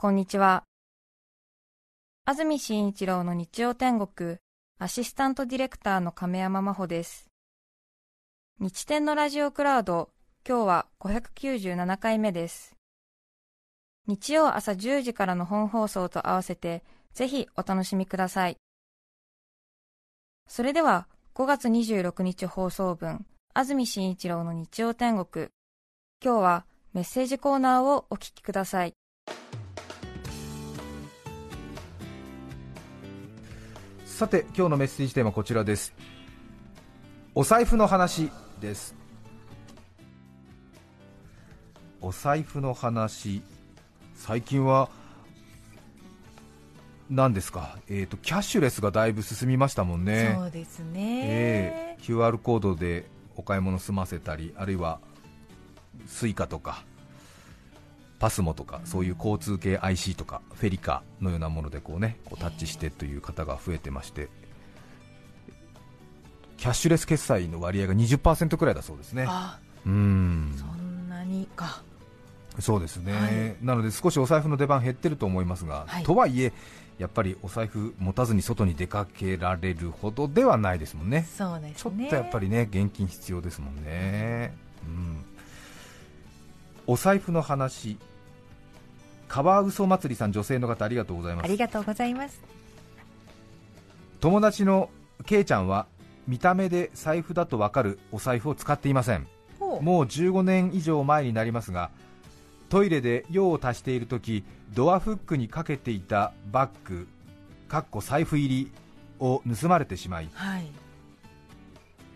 こんにちは。安住紳一郎の日曜天国、アシスタントディレクターの亀山真帆です。日天のラジオクラウド、今日は597回目です。日曜朝10時からの本放送と合わせて、ぜひお楽しみください。それでは、5月26日放送分、安住紳一郎の日曜天国。今日はメッセージコーナーをお聞きください。さて今日のメッセージテーマはこちらです。お財布の話です。お財布の話。最近は何ですか、えーと、キャッシュレスがだいぶ進みましたもんね。そうですね、えー QR コードでお買い物済ませたりあるいは Suica とか PASMO とかそういう交通系 IC とか FeliCa のようなものでこうねこうタッチしてという方が増えてましてキャッシュレス決済の割合が20%くらいだそうですね。あうん。そんなにか。そうですね、はい。なので少しお財布の出番減ってると思いますが、はい。とはいえやっぱりお財布持たずに外に出かけられるほどではないですもんね。そうですね。ちょっとやっぱりね現金必要ですもんね、うん、お財布の話。カワウソ祭りさん女性の方ありがとうございます。ありがとうございます。友達のケイちゃんは見た目で財布だとわかるお財布を使っていません。もう15年以上前になりますがトイレで用を足しているときドアフックにかけていたバッグかっこ財布入りを盗まれてしまいはい。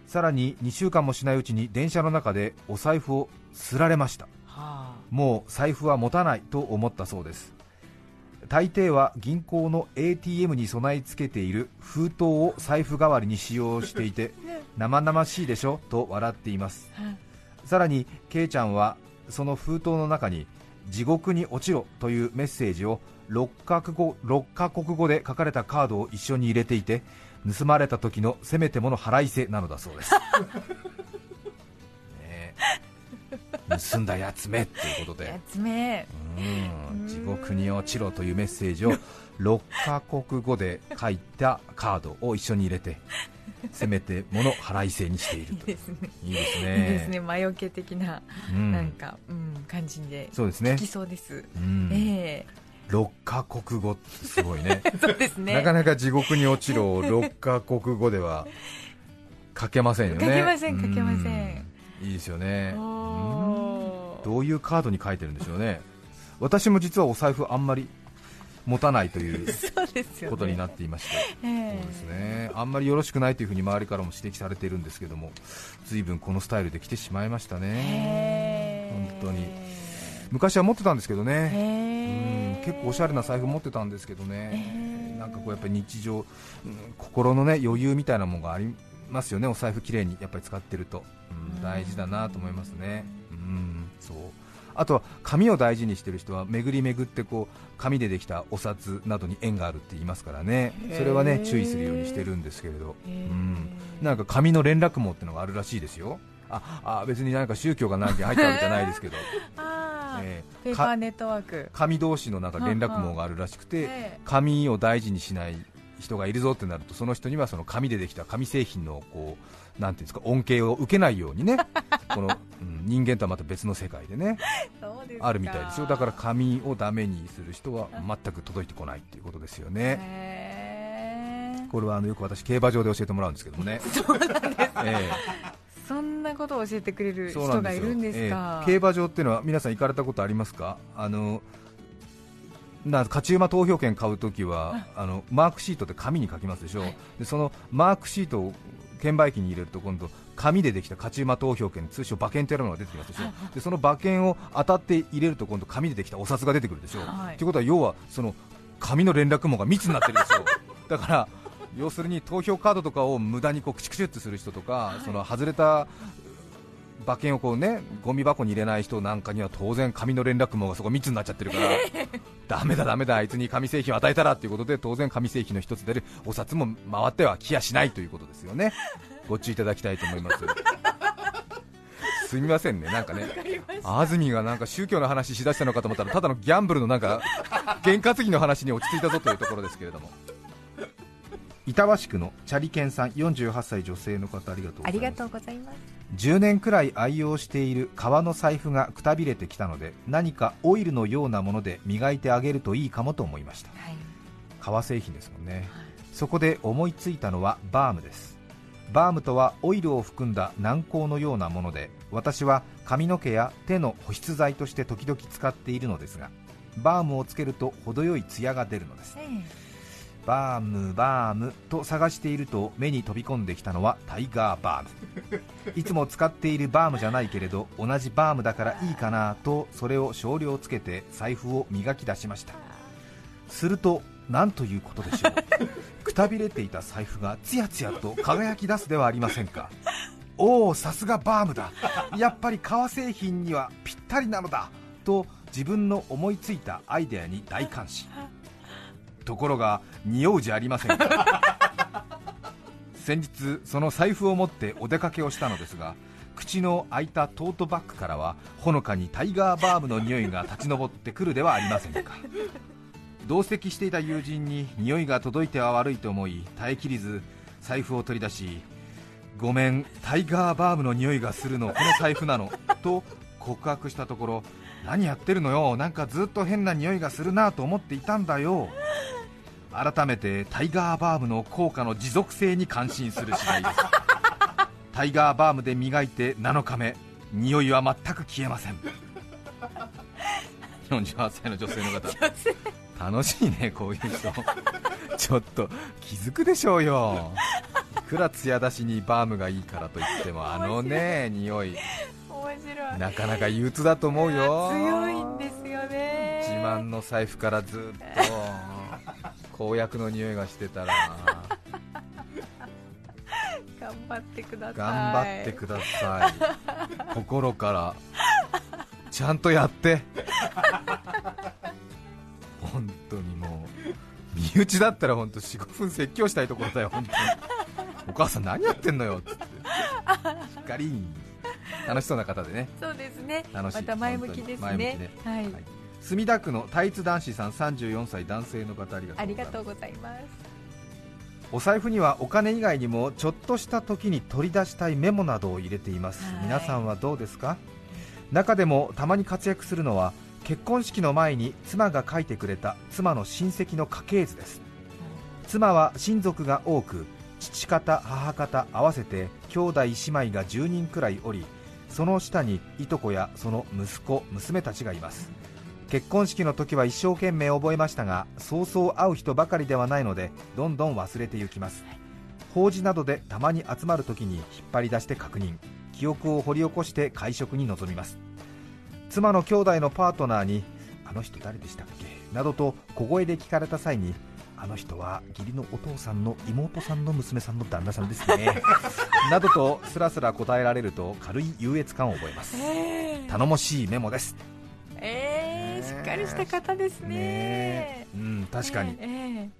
さらに2週間もしないうちに電車の中でお財布をすられました。はもう財布は持たないと思ったそうです。大抵は銀行の ATM に備え付けている封筒を財布代わりに使用していて 生々しいでしょと笑っています。あさらにケイちゃんはその封筒の中に地獄に落ちろというメッセージを6カ国語 ,6 カ国語で書かれたカードを一緒に入れていて盗まれた時のせめてもの腹いせなのだそうです、ねえ盗んだやつめということで。やつめ。うん。地獄に落ちろというメッセージを6カ国語で書いたカードを一緒に入れて せめてもの腹いせにしていると。いいですいいね。ですね。魔除け的な、うん。なんか、うん、感じでそうですね。聞きそうです、うん。え6カ国語ってすごいね。え そうですね。なかなか地獄に落ちろを6カ国語では書けませんよね。書けません書けません。うん。いいですよねどういうカードに書いてるんでしょうね。私も実はお財布あんまり持たないという ことになっていまして、ええ。そうですね。あんまりよろしくないというふうに周りからも指摘されているんですけども随分このスタイルで来てしまいましたね。本当に。昔は持ってたんですけどね。へうんえ結構おしゃれな財布持ってたんですけどね。なんかこうやっぱり日常、うん心のね余裕みたいなものがありますよね。お財布きれいにやっぱり使ってると、うんうん。大事だなと思いますね。うんそう。あとは紙を大事にしてる人は巡り巡ってこう紙でできたお札などに縁があるって言いますからね。それはね注意するようにしてるんですけれど、うん、なんか紙の連絡網ってのがあるらしいですよ。ああ別になんか宗教が何件入ったわけじゃないですけど、あー。えペーパーネットワーク。紙同士のなんか連絡網があるらしくて、ええ紙を大事にしない人がいるぞってなるとその人にはその紙でできた紙製品のこうなんていうんですか恩恵を受けないようにねこの、うん人間とはまた別の世界でね。あるみたいですよ。だから紙をダメにする人は全く届いてこないっていうことですよね。これはあのよく私競馬場で教えてもらうんですけどもね。えそんなことを教えてくれえる人がいるんですか。ええ。競馬場っていうのは皆さん行かれたことありますか？あのな勝ち馬投票券買うときはあ。のマークシートで紙に書きますでしょ、はい。でそのマークシートを券売機に入れると今度紙でできた勝ち馬投票券通称馬券というのが出てきますでしょ？でその馬券を当たって入れると今度紙でできたお札が出てくるでしょ、はい、ということは要はその紙の連絡網が密になってるでしょ？だから要するに投票カードとかを無駄にこうクチクチってする人とか、はい、その外れた馬券をこうねゴミ箱に入れない人なんかには当然紙の連絡網がそこ密になっちゃってるから だめだだめだあいつに紙製品を与えたらということで当然紙製品の一つであるお札も回ってはきやしないということですよね。ご注意いただきたいと思います。すみませんねなんかね安住がなんか宗教の話しだしたのかと思ったらただのギャンブルのなんか験担ぎの話に落ち着いたぞというところですけれども。板橋区のチャリケンさん48歳女性の方ありがとうございます10年くらい愛用している革の財布がくたびれてきたので何かオイルのようなもので磨いてあげるといいかもと思いました、はい、革製品ですもんね、はい、そこで思いついたのはバームです。バームとはオイルを含んだ軟膏のようなもので私は髪の毛や手の保湿剤として時々使っているのですがバームをつけると程よいツヤが出るのです、バームバームと探していると目に飛び込んできたのはタイガーバーム。いつも使っているバームじゃないけれど同じバームだからいいかなとそれを少量つけて財布を磨き出しました。すると何ということでしょう。くたびれていた財布がツヤツヤと輝き出すではありませんか。おおさすがバームだ。やっぱり革製品にはぴったりなのだ。と自分の思いついたアイデアに大感心ところが匂うじゃありませんか。先日その財布を持ってお出かけをしたのですが口の開いたトートバッグからはほのかにタイガーバームの匂いが立ち上ってくるではありませんか。同席していた友人に匂いが届いては悪いと思い耐えきりず財布を取り出しごめんタイガーバームの匂いがするのこの財布なのと告白したところ何やってるのよなんかずっと変な匂いがするなと思っていたんだよ。改めてタイガーバームの効果の持続性に感心する次第です。タイガーバームで磨いて7日目。匂いは全く消えません。48歳の女性の方。楽しいねこういう人。ちょっと気づくでしょうよ。いくら艶出しにバームがいいからといってもあのね匂い。なかなか憂鬱だと思うよ。強いんですよね。自慢の財布からずっと公約の匂いがしてたら。頑張ってください。頑張ってください。心から。ちゃんとやって。本当にもう。身内だったら本当45分説教したいところだよ本当に。お母さん何やってんのよっつって。しっかり。楽しそうな方でね。そうですね。また前向きですね、ね、はい、はい墨田区のタイツ男子さん34歳男性の方ありがとうございます。お財布にはお金以外にもちょっとした時に取り出したいメモなどを入れています、はい、皆さんはどうですか？中でもたまに活躍するのは結婚式の前に妻が書いてくれた妻の親戚の家系図です、うん、妻は親族が多く父方母方合わせて兄弟姉妹が10人くらいおりその下にいとこやその息子娘たちがいます、うん結婚式の時は一生懸命覚えましたがそうそう会う人ばかりではないのでどんどん忘れていきます。法事などでたまに集まる時に引っ張り出して確認。記憶を掘り起こして会食に臨みます。妻の兄弟のパートナーにあの人誰でしたっけ？などと小声で聞かれた際にあの人は義理のお父さんの妹さんの娘さんの旦那さんですね などとすらすら答えられると軽い優越感を覚えます。頼もしいメモですっかりした方ですね。ねうん確かに、えーえ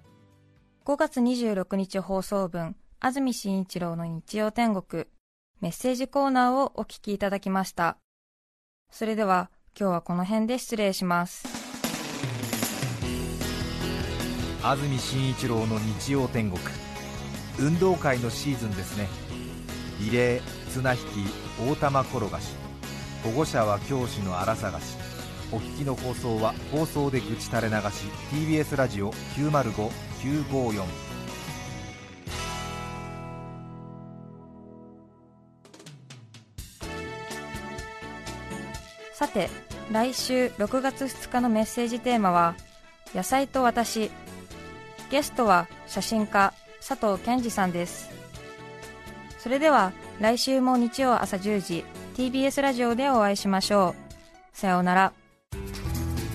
ー、5月26日放送分安住紳一郎の日曜天国。メッセージコーナーをお聞きいただきました。それでは今日はこの辺で失礼します。安住紳一郎の日曜天国。運動会のシーズンですね。リレー綱引き大玉転がし。保護者は教師の荒探しお聞きの放送は放送で愚痴垂れ流し TBS ラジオ905954さて来週6月2日のメッセージテーマは「野菜と私」ゲストは写真家佐藤健二さんです。それでは来週も日曜朝10時 TBS ラジオでお会いしましょう。さようなら。